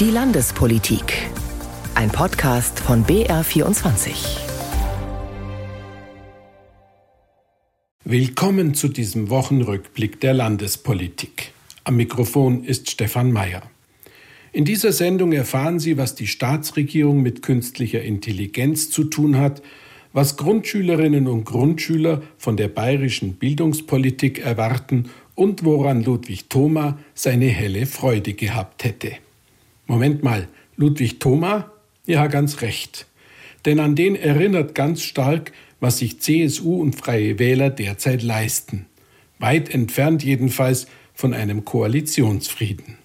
Die Landespolitik. Ein Podcast von BR24. Willkommen zu diesem Wochenrückblick der Landespolitik. Am Mikrofon ist Stefan Mayer. In dieser Sendung erfahren Sie, was die Staatsregierung mit künstlicher Intelligenz zu tun hat, was Grundschülerinnen und Grundschüler von der bayerischen Bildungspolitik erwarten und woran Ludwig Thoma seine helle Freude gehabt hätte. Moment mal, Ludwig Thoma? Ja, ganz recht. Denn an den erinnert ganz stark, was sich CSU und Freie Wähler derzeit leisten. Weit entfernt jedenfalls von einem Koalitionsfrieden.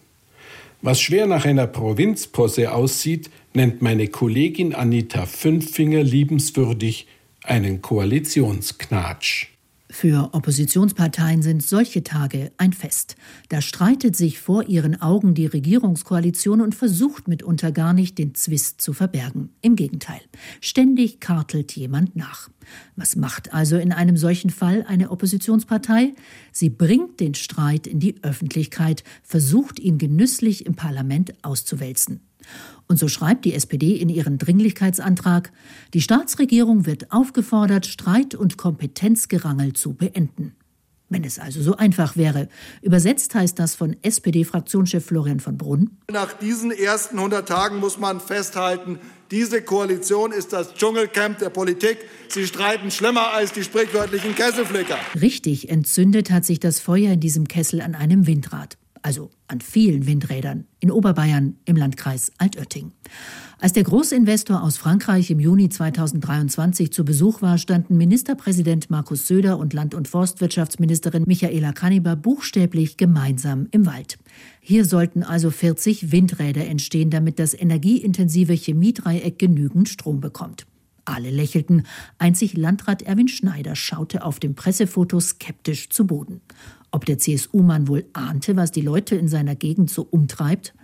Was schwer nach einer Provinzposse aussieht, nennt meine Kollegin Anita Fünffinger liebenswürdig einen Koalitionsknatsch. Für Oppositionsparteien sind solche Tage ein Fest. Da streitet sich vor ihren Augen die Regierungskoalition und versucht mitunter gar nicht, den Zwist zu verbergen. Im Gegenteil, ständig kartelt jemand nach. Was macht also in einem solchen Fall eine Oppositionspartei? Sie bringt den Streit in die Öffentlichkeit, versucht ihn genüsslich im Parlament auszuwälzen. Und so schreibt die SPD in ihren Dringlichkeitsantrag, die Staatsregierung wird aufgefordert, Streit und Kompetenzgerangel zu beenden. Wenn es also so einfach wäre. Übersetzt heißt das von SPD-Fraktionschef Florian von Brunn. Nach diesen ersten 100 Tagen muss man festhalten, diese Koalition ist das Dschungelcamp der Politik. Sie streiten schlimmer als die sprichwörtlichen Kesselflicker. Richtig entzündet hat sich das Feuer in diesem Kessel an einem Windrad also an vielen Windrädern, in Oberbayern im Landkreis Altötting. Als der Großinvestor aus Frankreich im Juni 2023 zu Besuch war, standen Ministerpräsident Markus Söder und Land- und Forstwirtschaftsministerin Michaela Kanniber buchstäblich gemeinsam im Wald. Hier sollten also 40 Windräder entstehen, damit das energieintensive Chemiedreieck genügend Strom bekommt. Alle lächelten, einzig Landrat Erwin Schneider schaute auf dem Pressefoto skeptisch zu Boden. Ob der CSU-Mann wohl ahnte, was die Leute in seiner Gegend so umtreibt?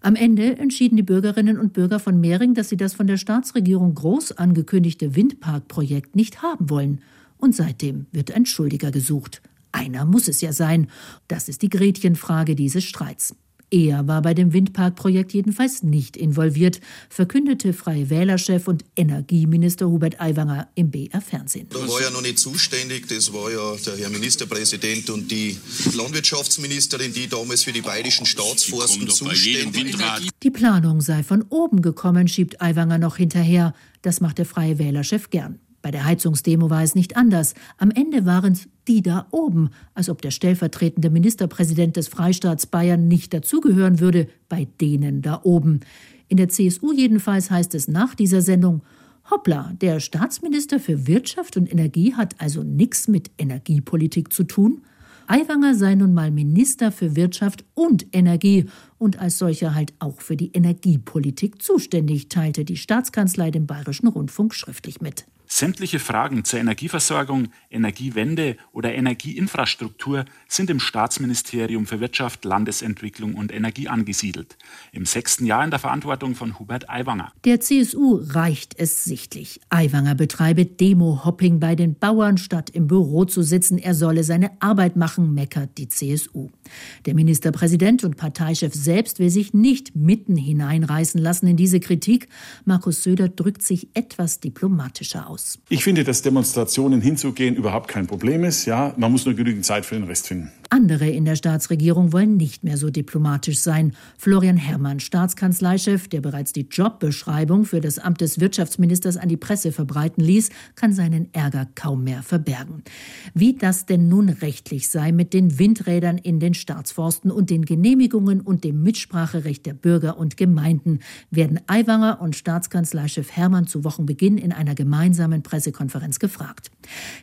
Am Ende entschieden die Bürgerinnen und Bürger von Mehring, dass sie das von der Staatsregierung groß angekündigte Windparkprojekt nicht haben wollen. Und seitdem wird ein Schuldiger gesucht. Einer muss es ja sein. Das ist die Gretchenfrage dieses Streits. Er war bei dem Windparkprojekt jedenfalls nicht involviert, verkündete Freie Wählerchef und Energieminister Hubert Aiwanger im BR Fernsehen. Da war ja noch nicht zuständig, das war ja der Herr Ministerpräsident und die Landwirtschaftsministerin, die damals für die bayerischen Staatsforsten zuständig war. Die Planung sei von oben gekommen, schiebt Aiwanger noch hinterher. Das macht der Freie Wählerchef gern. Bei der Heizungsdemo war es nicht anders. Am Ende waren es die da oben, als ob der stellvertretende Ministerpräsident des Freistaats Bayern nicht dazugehören würde, bei denen da oben. In der CSU jedenfalls heißt es nach dieser Sendung, hoppla, der Staatsminister für Wirtschaft und Energie hat also nichts mit Energiepolitik zu tun. Aiwanger sei nun mal Minister für Wirtschaft und Energie und als solcher halt auch für die Energiepolitik zuständig, teilte die Staatskanzlei dem Bayerischen Rundfunk schriftlich mit. Sämtliche Fragen zur Energieversorgung, Energiewende oder Energieinfrastruktur sind im Staatsministerium für Wirtschaft, Landesentwicklung und Energie angesiedelt. Im sechsten Jahr in der Verantwortung von Hubert Aiwanger. Der CSU reicht es sichtlich. Aiwanger betreibe Demo-Hopping bei den Bauern, statt im Büro zu sitzen. Er solle seine Arbeit machen, meckert die CSU. Der Ministerpräsident und Parteichef selbst will sich nicht mitten hineinreißen lassen in diese Kritik. Markus Söder drückt sich etwas diplomatischer aus aus. Ich finde, dass Demonstrationen hinzugehen überhaupt kein Problem ist. Ja, man muss nur genügend Zeit für den Rest finden. Andere in der Staatsregierung wollen nicht mehr so diplomatisch sein. Florian Herrmann, Staatskanzleichef, der bereits die Jobbeschreibung für das Amt des Wirtschaftsministers an die Presse verbreiten ließ, kann seinen Ärger kaum mehr verbergen. Wie das denn nun rechtlich sei mit den Windrädern in den Staatsforsten und den Genehmigungen und dem Mitspracherecht der Bürger und Gemeinden, werden Aiwanger und Staatskanzleichef Herrmann zu Wochenbeginn in einer gemeinsamen Pressekonferenz gefragt.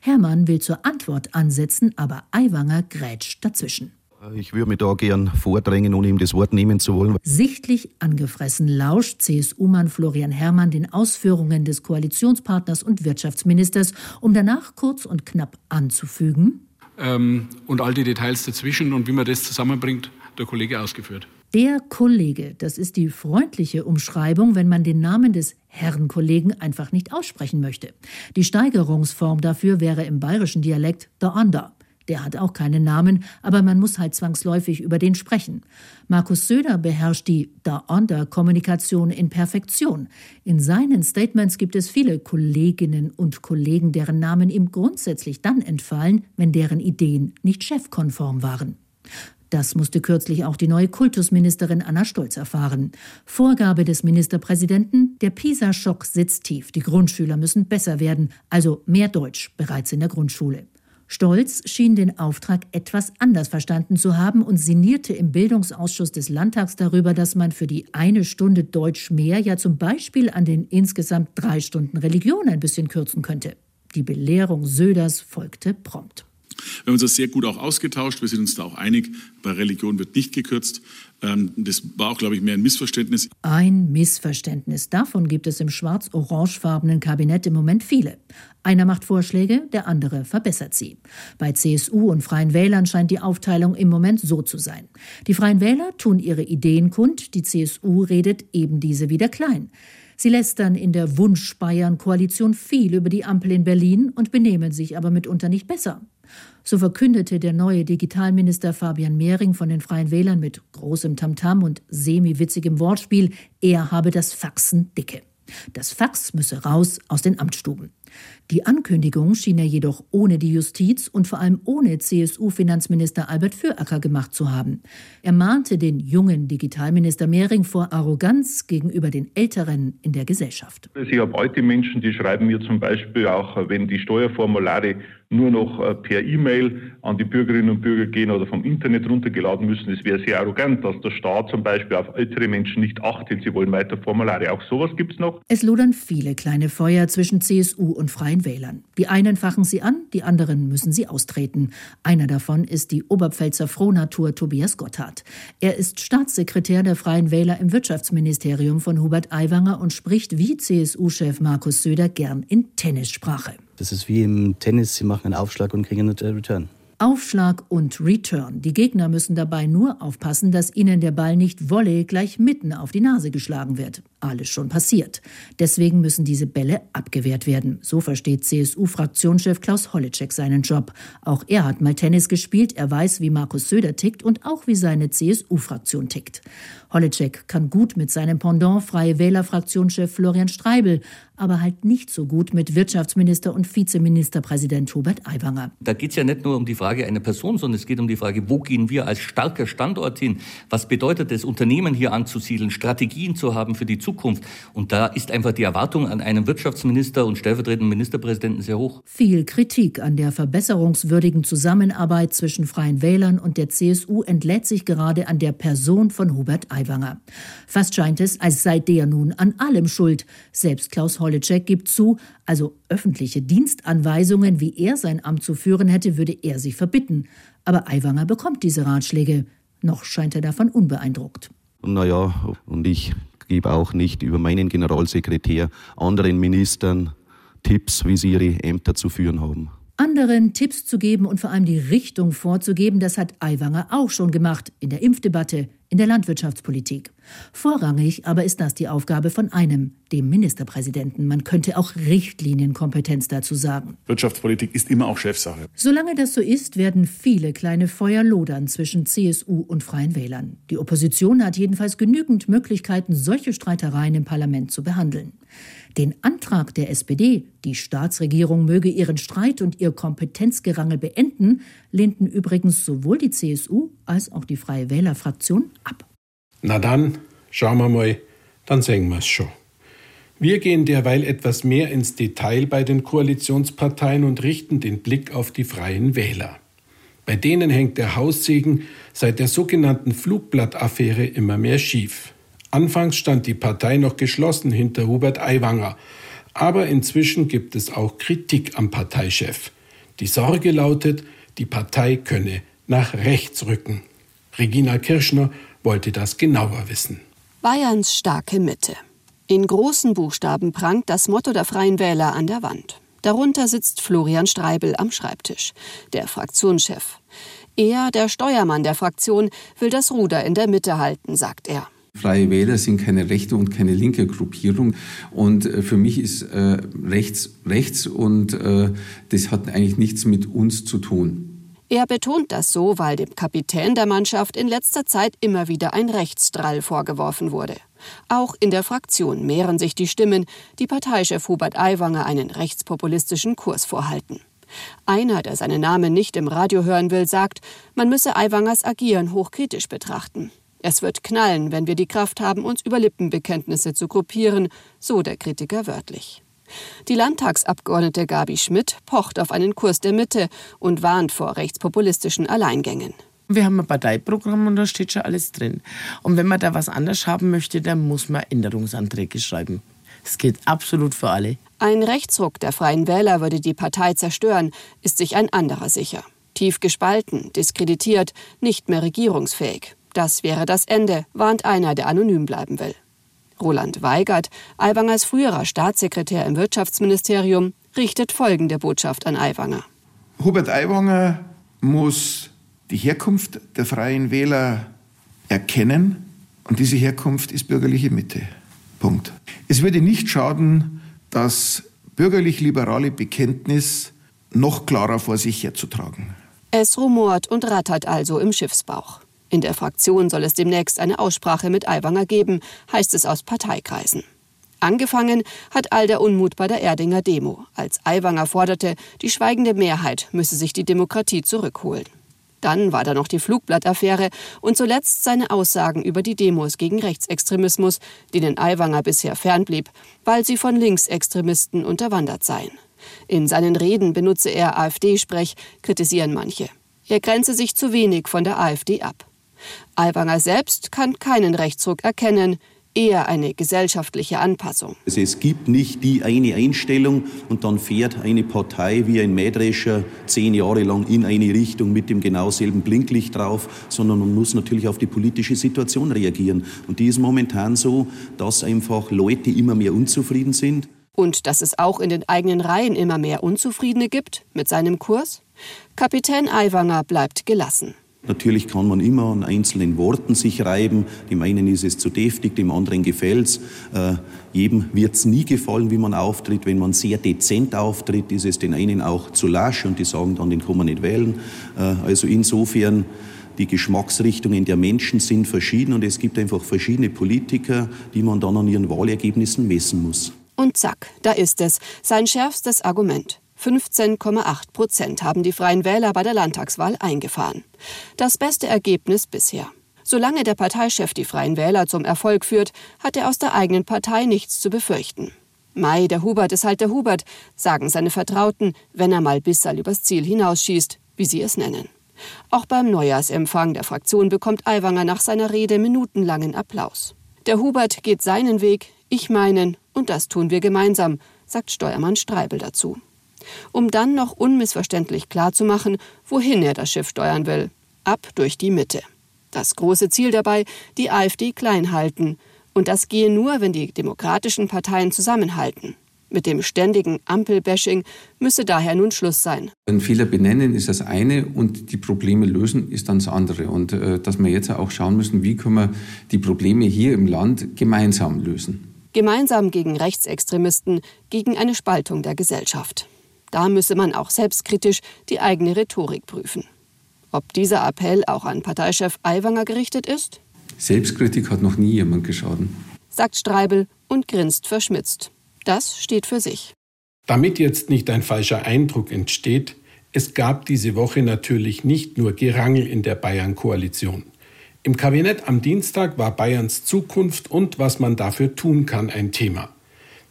Herrmann will zur Antwort ansetzen, aber Aiwanger grätscht dazwischen. Ich würde mich da gern vordrängen, ohne ihm das Wort nehmen zu wollen. Sichtlich angefressen lauscht CSU-Mann Florian Herrmann den Ausführungen des Koalitionspartners und Wirtschaftsministers, um danach kurz und knapp anzufügen. Ähm, und all die Details dazwischen und wie man das zusammenbringt, der Kollege ausgeführt. Der Kollege, das ist die freundliche Umschreibung, wenn man den Namen des Herrn Kollegen einfach nicht aussprechen möchte. Die Steigerungsform dafür wäre im bayerischen Dialekt der Ander Der hat auch keinen Namen, aber man muss halt zwangsläufig über den sprechen. Markus Söder beherrscht die Da-Onder-Kommunikation in Perfektion. In seinen Statements gibt es viele Kolleginnen und Kollegen, deren Namen ihm grundsätzlich dann entfallen, wenn deren Ideen nicht chefkonform waren. Das musste kürzlich auch die neue Kultusministerin Anna Stolz erfahren. Vorgabe des Ministerpräsidenten, der PISA-Schock sitzt tief. Die Grundschüler müssen besser werden, also mehr Deutsch bereits in der Grundschule. Stolz schien den Auftrag etwas anders verstanden zu haben und sinnierte im Bildungsausschuss des Landtags darüber, dass man für die eine Stunde Deutsch mehr ja zum Beispiel an den insgesamt drei Stunden Religion ein bisschen kürzen könnte. Die Belehrung Söders folgte prompt. Wir haben uns das sehr gut auch ausgetauscht. Wir sind uns da auch einig. Bei Religion wird nicht gekürzt. Ähm, das war auch, glaube ich, mehr ein Missverständnis. Ein Missverständnis. Davon gibt es im schwarz-orangefarbenen Kabinett im Moment viele. Einer macht Vorschläge, der andere verbessert sie. Bei CSU und Freien Wählern scheint die Aufteilung im Moment so zu sein. Die Freien Wähler tun ihre Ideen kund, die CSU redet eben diese wieder klein. Sie lästern in der Wunsch-Bayern-Koalition viel über die Ampel in Berlin und benehmen sich aber mitunter nicht besser. So verkündete der neue Digitalminister Fabian Mehring von den Freien Wählern mit großem Tamtam und semi-witzigem Wortspiel, er habe das Faxen dicke. Das Fax müsse raus aus den Amtsstuben. Die Ankündigung schien er jedoch ohne die Justiz und vor allem ohne CSU-Finanzminister Albert Föracker gemacht zu haben. Er mahnte den jungen Digitalminister Mehring vor Arroganz gegenüber den Älteren in der Gesellschaft. Ich habe alte Menschen, die schreiben mir zum Beispiel auch, wenn die Steuerformulare nur noch äh, per E-Mail an die Bürgerinnen und Bürger gehen oder vom Internet runtergeladen müssen. Es wäre sehr arrogant, dass der Staat zum Beispiel auf ältere Menschen nicht achtet. Sie wollen weiter Formulare. Auch sowas gibt es noch. Es lodern viele kleine Feuer zwischen CSU und Freien Wählern. Die einen fachen sie an, die anderen müssen sie austreten. Einer davon ist die Oberpfälzer Frohnatur Tobias Gotthard. Er ist Staatssekretär der Freien Wähler im Wirtschaftsministerium von Hubert Aiwanger und spricht wie CSU-Chef Markus Söder gern in Tennissprache. Das ist wie im Tennis, Sie machen einen Aufschlag und kriegen einen Return. Aufschlag und Return. Die Gegner müssen dabei nur aufpassen, dass ihnen der Ball nicht Volley gleich mitten auf die Nase geschlagen wird. Alles schon passiert. Deswegen müssen diese Bälle abgewehrt werden. So versteht CSU-Fraktionschef Klaus Holleczek seinen Job. Auch er hat mal Tennis gespielt, er weiß, wie Markus Söder tickt und auch wie seine CSU-Fraktion tickt. Holleczek kann gut mit seinem Pendant Freie Wähler-Fraktionschef Florian Streibel, aber halt nicht so gut mit Wirtschaftsminister und Vizeministerpräsident Hubert Aiwanger. Da geht es ja nicht nur um die Frage einer Person, sondern es geht um die Frage, wo gehen wir als starker Standort hin? Was bedeutet es, Unternehmen hier anzusiedeln, Strategien zu haben für die Zukunft? Und da ist einfach die Erwartung an einen Wirtschaftsminister und stellvertretenden Ministerpräsidenten sehr hoch. Viel Kritik an der verbesserungswürdigen Zusammenarbeit zwischen Freien Wählern und der CSU entlädt sich gerade an der Person von Hubert Aiwanger. Fast scheint es, als sei der nun an allem schuld. Selbst Klaus Holleczek gibt zu, also öffentliche Dienstanweisungen, wie er sein Amt zu führen hätte, würde er sich verbitten. Aber Aiwanger bekommt diese Ratschläge. Noch scheint er davon unbeeindruckt. Naja, und ich gebe auch nicht über meinen Generalsekretär anderen Ministern Tipps, wie sie ihre Ämter zu führen haben. Anderen Tipps zu geben und vor allem die Richtung vorzugeben, das hat Aiwanger auch schon gemacht in der Impfdebatte, in der Landwirtschaftspolitik. Vorrangig aber ist das die Aufgabe von einem, dem Ministerpräsidenten. Man könnte auch Richtlinienkompetenz dazu sagen. Wirtschaftspolitik ist immer auch Chefsache. Solange das so ist, werden viele kleine Feuer lodern zwischen CSU und Freien Wählern. Die Opposition hat jedenfalls genügend Möglichkeiten, solche Streitereien im Parlament zu behandeln. Den Antrag der SPD, die Staatsregierung möge ihren Streit und ihr Kompetenzgerangel beenden, lehnten übrigens sowohl die CSU als auch die Freie Wählerfraktion. Na dann, schauen wir mal, dann sehen wir es schon. Wir gehen derweil etwas mehr ins Detail bei den Koalitionsparteien und richten den Blick auf die Freien Wähler. Bei denen hängt der Haussegen seit der sogenannten Flugblattaffäre immer mehr schief. Anfangs stand die Partei noch geschlossen hinter Hubert Aiwanger, aber inzwischen gibt es auch Kritik am Parteichef. Die Sorge lautet, die Partei könne nach rechts rücken. Regina Kirschner wollte das genauer wissen. Bayerns starke Mitte. In großen Buchstaben prangt das Motto der Freien Wähler an der Wand. Darunter sitzt Florian Streibel am Schreibtisch, der Fraktionschef. Er, der Steuermann der Fraktion, will das Ruder in der Mitte halten, sagt er. Freie Wähler sind keine rechte und keine linke Gruppierung. Und äh, für mich ist äh, rechts rechts und äh, das hat eigentlich nichts mit uns zu tun. Er betont das so, weil dem Kapitän der Mannschaft in letzter Zeit immer wieder ein Rechtsdrall vorgeworfen wurde. Auch in der Fraktion mehren sich die Stimmen, die Parteichef Hubert Aiwanger einen rechtspopulistischen Kurs vorhalten. Einer, der seinen Namen nicht im Radio hören will, sagt, man müsse Aiwangers Agieren hochkritisch betrachten. Es wird knallen, wenn wir die Kraft haben, uns über Lippenbekenntnisse zu gruppieren, so der Kritiker wörtlich. Die Landtagsabgeordnete Gabi Schmidt pocht auf einen Kurs der Mitte und warnt vor rechtspopulistischen Alleingängen. Wir haben ein Parteiprogramm und da steht schon alles drin. Und wenn man da was anders haben möchte, dann muss man Änderungsanträge schreiben. Es geht absolut für alle. Ein Rechtsruck der Freien Wähler würde die Partei zerstören, ist sich ein anderer sicher. Tief gespalten, diskreditiert, nicht mehr regierungsfähig. Das wäre das Ende, warnt einer, der anonym bleiben will. Roland Weigert, Aiwangers früherer Staatssekretär im Wirtschaftsministerium, richtet folgende Botschaft an Aiwanger. Hubert Aiwanger muss die Herkunft der Freien Wähler erkennen und diese Herkunft ist bürgerliche Mitte. Punkt. Es würde nicht schaden, das bürgerlich-liberale Bekenntnis noch klarer vor sich herzutragen. Es rumort und rattert also im Schiffsbauch. In der Fraktion soll es demnächst eine Aussprache mit Aiwanger geben, heißt es aus Parteikreisen. Angefangen hat all der Unmut bei der Erdinger Demo, als Aiwanger forderte, die schweigende Mehrheit müsse sich die Demokratie zurückholen. Dann war da noch die Flugblattaffäre und zuletzt seine Aussagen über die Demos gegen Rechtsextremismus, denen Aiwanger bisher fernblieb, weil sie von Linksextremisten unterwandert seien. In seinen Reden benutze er AfD-Sprech, kritisieren manche. Er grenze sich zu wenig von der AfD ab. Aiwanger selbst kann keinen Rechtsruck erkennen, eher eine gesellschaftliche Anpassung. Also es gibt nicht die eine Einstellung und dann fährt eine Partei wie ein Mähdrescher zehn Jahre lang in eine Richtung mit dem genau selben Blinklicht drauf, sondern man muss natürlich auf die politische Situation reagieren. Und die ist momentan so, dass einfach Leute immer mehr unzufrieden sind. Und dass es auch in den eigenen Reihen immer mehr Unzufriedene gibt mit seinem Kurs? Kapitän Aiwanger bleibt gelassen. Natürlich kann man immer an einzelnen Worten sich reiben. Dem einen ist es zu deftig, dem anderen gefällt es. Äh, jedem wird es nie gefallen, wie man auftritt. Wenn man sehr dezent auftritt, ist es den einen auch zu lasch und die sagen dann, den kann man nicht wählen. Äh, also insofern, die Geschmacksrichtungen der Menschen sind verschieden und es gibt einfach verschiedene Politiker, die man dann an ihren Wahlergebnissen messen muss. Und zack, da ist es, sein schärfstes Argument. 15,8 Prozent haben die Freien Wähler bei der Landtagswahl eingefahren. Das beste Ergebnis bisher. Solange der Parteichef die Freien Wähler zum Erfolg führt, hat er aus der eigenen Partei nichts zu befürchten. Mai, der Hubert ist halt der Hubert, sagen seine Vertrauten, wenn er mal Bissal übers Ziel hinausschießt, wie sie es nennen. Auch beim Neujahrsempfang der Fraktion bekommt Aiwanger nach seiner Rede minutenlangen Applaus. Der Hubert geht seinen Weg, ich meinen, und das tun wir gemeinsam, sagt Steuermann Streibel dazu um dann noch unmissverständlich klarzumachen, wohin er das Schiff steuern will. Ab durch die Mitte. Das große Ziel dabei, die AfD klein halten. Und das gehe nur, wenn die demokratischen Parteien zusammenhalten. Mit dem ständigen Ampelbashing müsse daher nun Schluss sein. Ein Fehler benennen ist das eine und die Probleme lösen ist dann das andere. Und äh, dass wir jetzt auch schauen müssen, wie können wir die Probleme hier im Land gemeinsam lösen. Gemeinsam gegen Rechtsextremisten, gegen eine Spaltung der Gesellschaft. Da müsse man auch selbstkritisch die eigene Rhetorik prüfen. Ob dieser Appell auch an Parteichef Aiwanger gerichtet ist? Selbstkritik hat noch nie jemand geschaden, sagt Streibel und grinst verschmitzt. Das steht für sich. Damit jetzt nicht ein falscher Eindruck entsteht, es gab diese Woche natürlich nicht nur Gerangel in der Bayern-Koalition. Im Kabinett am Dienstag war Bayerns Zukunft und was man dafür tun kann ein Thema.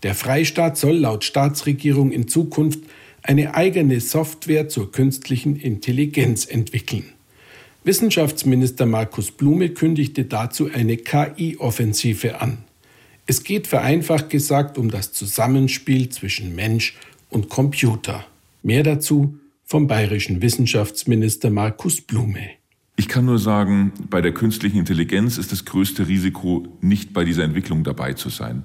Der Freistaat soll laut Staatsregierung in Zukunft eine eigene Software zur künstlichen Intelligenz entwickeln. Wissenschaftsminister Markus Blume kündigte dazu eine KI-Offensive an. Es geht vereinfacht gesagt um das Zusammenspiel zwischen Mensch und Computer. Mehr dazu vom bayerischen Wissenschaftsminister Markus Blume. Ich kann nur sagen, bei der künstlichen Intelligenz ist das größte Risiko, nicht bei dieser Entwicklung dabei zu sein.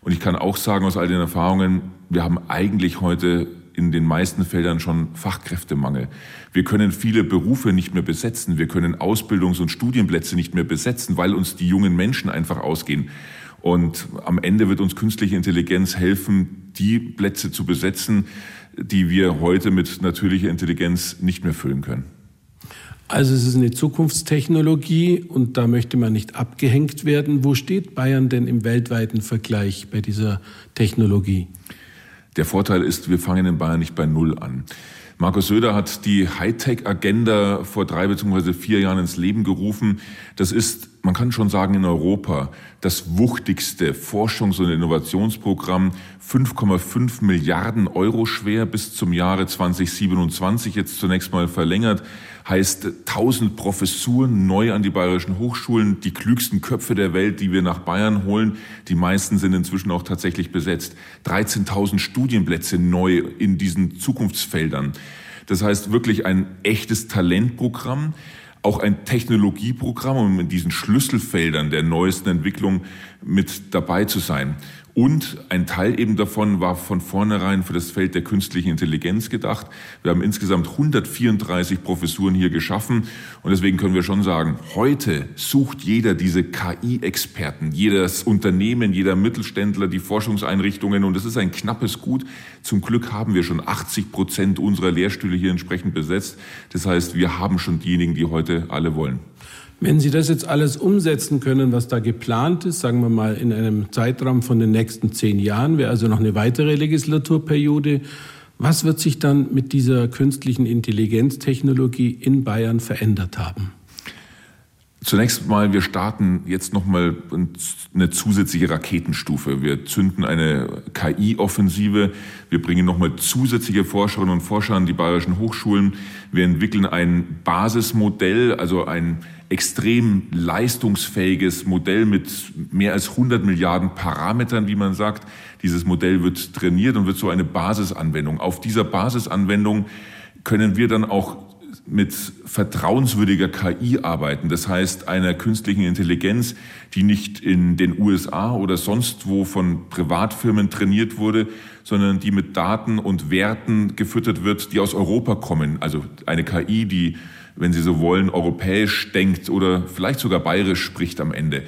Und ich kann auch sagen aus all den Erfahrungen, wir haben eigentlich heute in den meisten Feldern schon Fachkräftemangel. Wir können viele Berufe nicht mehr besetzen. Wir können Ausbildungs- und Studienplätze nicht mehr besetzen, weil uns die jungen Menschen einfach ausgehen. Und am Ende wird uns künstliche Intelligenz helfen, die Plätze zu besetzen, die wir heute mit natürlicher Intelligenz nicht mehr füllen können. Also es ist eine Zukunftstechnologie und da möchte man nicht abgehängt werden. Wo steht Bayern denn im weltweiten Vergleich bei dieser Technologie? Der Vorteil ist, wir fangen in Bayern nicht bei Null an. Markus Söder hat die Hightech-Agenda vor drei bzw. vier Jahren ins Leben gerufen. Das ist, man kann schon sagen, in Europa das wuchtigste Forschungs- und Innovationsprogramm. 5,5 Milliarden Euro schwer bis zum Jahre 2027, jetzt zunächst mal verlängert heißt 1000 Professuren neu an die bayerischen Hochschulen, die klügsten Köpfe der Welt, die wir nach Bayern holen. Die meisten sind inzwischen auch tatsächlich besetzt. 13.000 Studienplätze neu in diesen Zukunftsfeldern. Das heißt wirklich ein echtes Talentprogramm auch ein Technologieprogramm, um in diesen Schlüsselfeldern der neuesten Entwicklung mit dabei zu sein. Und ein Teil eben davon war von vornherein für das Feld der künstlichen Intelligenz gedacht. Wir haben insgesamt 134 Professuren hier geschaffen. Und deswegen können wir schon sagen, heute sucht jeder diese KI-Experten, jedes Unternehmen, jeder Mittelständler, die Forschungseinrichtungen. Und es ist ein knappes Gut. Zum Glück haben wir schon 80 Prozent unserer Lehrstühle hier entsprechend besetzt. Das heißt, wir haben schon diejenigen, die heute alle wollen. Wenn Sie das jetzt alles umsetzen können, was da geplant ist, sagen wir mal in einem Zeitraum von den nächsten zehn Jahren, wäre also noch eine weitere Legislaturperiode, was wird sich dann mit dieser künstlichen Intelligenztechnologie in Bayern verändert haben? Zunächst mal, wir starten jetzt nochmal eine zusätzliche Raketenstufe. Wir zünden eine KI-Offensive. Wir bringen nochmal zusätzliche Forscherinnen und Forscher an die bayerischen Hochschulen. Wir entwickeln ein Basismodell, also ein extrem leistungsfähiges Modell mit mehr als 100 Milliarden Parametern, wie man sagt. Dieses Modell wird trainiert und wird so eine Basisanwendung. Auf dieser Basisanwendung können wir dann auch mit vertrauenswürdiger KI arbeiten. Das heißt, einer künstlichen Intelligenz, die nicht in den USA oder sonst wo von Privatfirmen trainiert wurde, sondern die mit Daten und Werten gefüttert wird, die aus Europa kommen. Also eine KI, die, wenn Sie so wollen, europäisch denkt oder vielleicht sogar bayerisch spricht am Ende.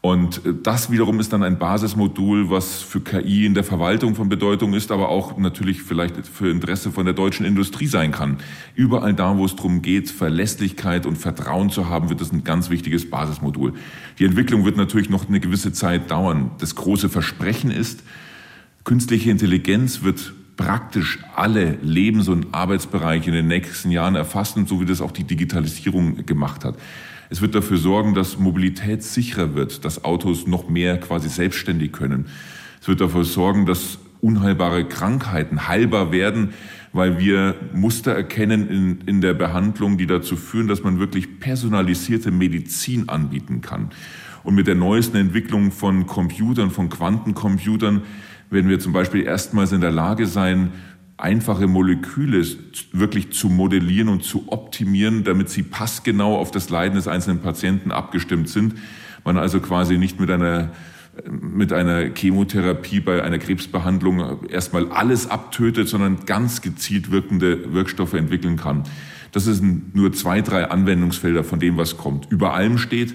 Und äh, das wiederum ist dann ein Basismodul, was für KI in der Verwaltung von Bedeutung ist, aber auch natürlich vielleicht für Interesse von der deutschen Industrie sein kann. Überall da, wo es darum geht, Verlässlichkeit und Vertrauen zu haben, wird das ein ganz wichtiges Basismodul. Die Entwicklung wird natürlich noch eine gewisse Zeit dauern. Das große Versprechen ist, künstliche Intelligenz wird praktisch alle Lebens- und Arbeitsbereiche in den nächsten Jahren erfassen, so wie das auch die Digitalisierung gemacht hat. Es wird dafür sorgen, dass Mobilität sicherer wird, dass Autos noch mehr quasi selbstständig können. Es wird dafür sorgen, dass unheilbare Krankheiten heilbar werden, weil wir Muster erkennen in, in der Behandlung, die dazu führen, dass man wirklich personalisierte Medizin anbieten kann. Und mit der neuesten Entwicklung von Computern, von Quantencomputern, werden wir zum Beispiel erstmals in der Lage sein, einfache Moleküle wirklich zu modellieren und zu optimieren, damit sie passgenau auf das Leiden des einzelnen Patienten abgestimmt sind. Man also quasi nicht mit einer mit einer Chemotherapie bei einer Krebsbehandlung erstmal alles abtötet, sondern ganz gezielt wirkende Wirkstoffe entwickeln kann. Das sind nur zwei, drei Anwendungsfelder von dem, was kommt. Über allem steht,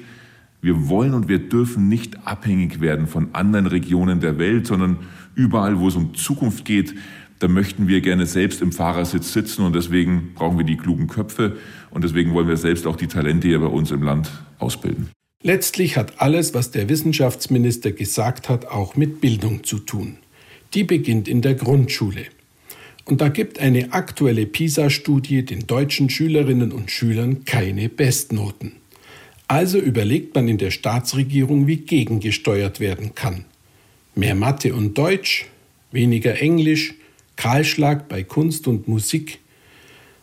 wir wollen und wir dürfen nicht abhängig werden von anderen Regionen der Welt, sondern überall, wo es um Zukunft geht, da möchten wir gerne selbst im Fahrersitz sitzen und deswegen brauchen wir die klugen Köpfe und deswegen wollen wir selbst auch die Talente hier bei uns im Land ausbilden. Letztlich hat alles, was der Wissenschaftsminister gesagt hat, auch mit Bildung zu tun. Die beginnt in der Grundschule. Und da gibt eine aktuelle PISA-Studie den deutschen Schülerinnen und Schülern keine Bestnoten. Also überlegt man in der Staatsregierung, wie gegengesteuert werden kann. Mehr Mathe und Deutsch, weniger Englisch, Kahlschlag bei Kunst und Musik.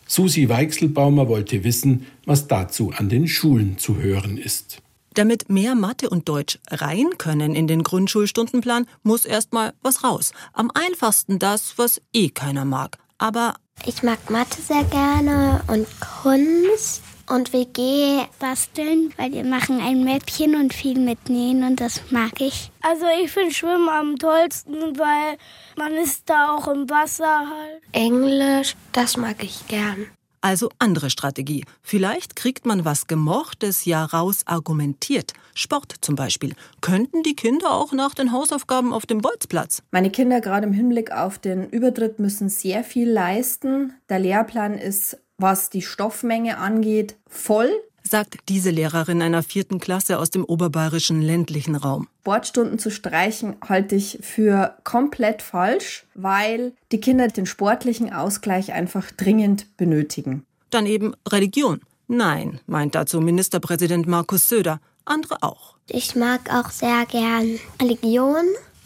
Susi Weichselbaumer wollte wissen, was dazu an den Schulen zu hören ist. Damit mehr Mathe und Deutsch rein können in den Grundschulstundenplan, muss erstmal was raus. Am einfachsten das, was eh keiner mag. Aber ich mag Mathe sehr gerne und Kunst und WG basteln, weil wir machen ein Mäppchen und viel mitnähen und das mag ich. Also ich finde Schwimmen am tollsten, weil man ist da auch im Wasser halt. Englisch, das mag ich gern. Also andere Strategie. Vielleicht kriegt man was Gemochtes ja raus argumentiert. Sport zum Beispiel. Könnten die Kinder auch nach den Hausaufgaben auf dem Bolzplatz? Meine Kinder gerade im Hinblick auf den Übertritt müssen sehr viel leisten. Der Lehrplan ist was die Stoffmenge angeht, voll sagt diese Lehrerin einer vierten Klasse aus dem oberbayerischen ländlichen Raum. Sportstunden zu streichen halte ich für komplett falsch, weil die Kinder den sportlichen Ausgleich einfach dringend benötigen. Dann eben Religion. Nein, meint dazu Ministerpräsident Markus Söder. Andere auch. Ich mag auch sehr gern Religion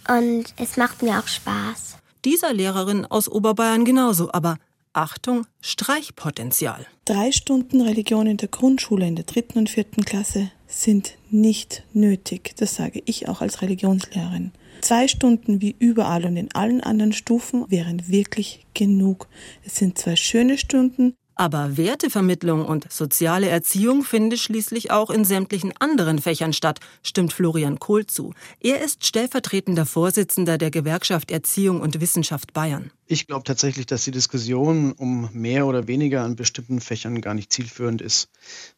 und es macht mir auch Spaß. Dieser Lehrerin aus Oberbayern genauso, aber Achtung, Streichpotenzial. Drei Stunden Religion in der Grundschule in der dritten und vierten Klasse sind nicht nötig. Das sage ich auch als Religionslehrerin. Zwei Stunden wie überall und in allen anderen Stufen wären wirklich genug. Es sind zwei schöne Stunden, aber Wertevermittlung und soziale Erziehung findet schließlich auch in sämtlichen anderen Fächern statt, stimmt Florian Kohl zu. Er ist stellvertretender Vorsitzender der Gewerkschaft Erziehung und Wissenschaft Bayern. Ich glaube tatsächlich, dass die Diskussion um mehr oder weniger an bestimmten Fächern gar nicht zielführend ist.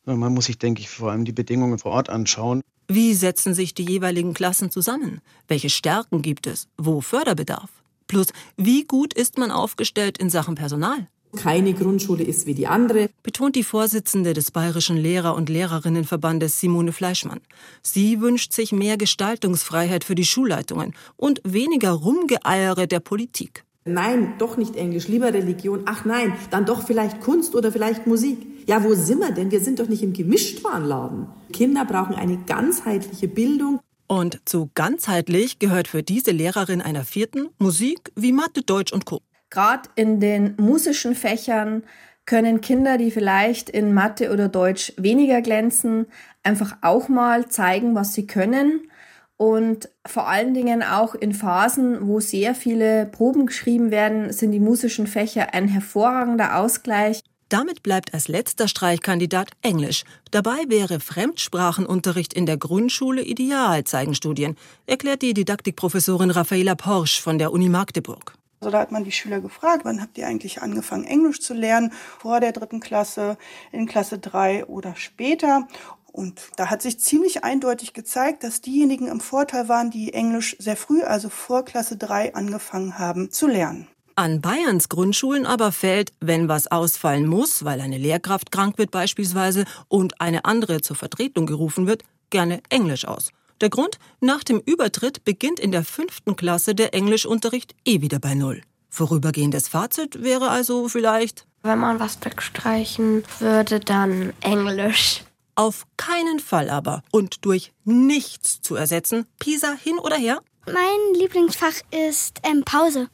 Man muss sich, denke ich, vor allem die Bedingungen vor Ort anschauen. Wie setzen sich die jeweiligen Klassen zusammen? Welche Stärken gibt es? Wo Förderbedarf? Plus, wie gut ist man aufgestellt in Sachen Personal? Keine Grundschule ist wie die andere, betont die Vorsitzende des Bayerischen Lehrer- und Lehrerinnenverbandes Simone Fleischmann. Sie wünscht sich mehr Gestaltungsfreiheit für die Schulleitungen und weniger Rumgeeiere der Politik. Nein, doch nicht Englisch, lieber Religion. Ach nein, dann doch vielleicht Kunst oder vielleicht Musik. Ja, wo sind wir denn? Wir sind doch nicht im Gemischtwarenladen. Kinder brauchen eine ganzheitliche Bildung. Und zu ganzheitlich gehört für diese Lehrerin einer vierten Musik wie Mathe, Deutsch und Co. Gerade in den musischen Fächern können Kinder, die vielleicht in Mathe oder Deutsch weniger glänzen, einfach auch mal zeigen, was sie können. Und vor allen Dingen auch in Phasen, wo sehr viele Proben geschrieben werden, sind die musischen Fächer ein hervorragender Ausgleich. Damit bleibt als letzter Streichkandidat Englisch. Dabei wäre Fremdsprachenunterricht in der Grundschule ideal, zeigen Studien, erklärt die Didaktikprofessorin Raffaela Porsch von der Uni Magdeburg. Also da hat man die Schüler gefragt, wann habt ihr eigentlich angefangen, Englisch zu lernen? Vor der dritten Klasse, in Klasse drei oder später? Und da hat sich ziemlich eindeutig gezeigt, dass diejenigen im Vorteil waren, die Englisch sehr früh, also vor Klasse drei, angefangen haben zu lernen. An Bayerns Grundschulen aber fällt, wenn was ausfallen muss, weil eine Lehrkraft krank wird beispielsweise und eine andere zur Vertretung gerufen wird, gerne Englisch aus. Der Grund? Nach dem Übertritt beginnt in der fünften Klasse der Englischunterricht eh wieder bei Null. Vorübergehendes Fazit wäre also vielleicht. Wenn man was wegstreichen würde, dann Englisch. Auf keinen Fall aber und durch nichts zu ersetzen. Pisa hin oder her? Mein Lieblingsfach ist ähm, Pause.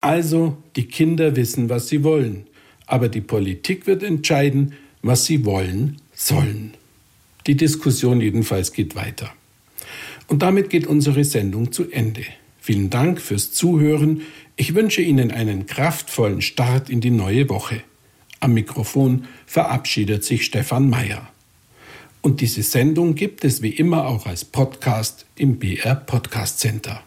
Also, die Kinder wissen, was sie wollen. Aber die Politik wird entscheiden, was sie wollen sollen. Die Diskussion jedenfalls geht weiter. Und damit geht unsere Sendung zu Ende. Vielen Dank fürs Zuhören. Ich wünsche Ihnen einen kraftvollen Start in die neue Woche. Am Mikrofon verabschiedet sich Stefan Mayer. Und diese Sendung gibt es wie immer auch als Podcast im BR Podcast Center.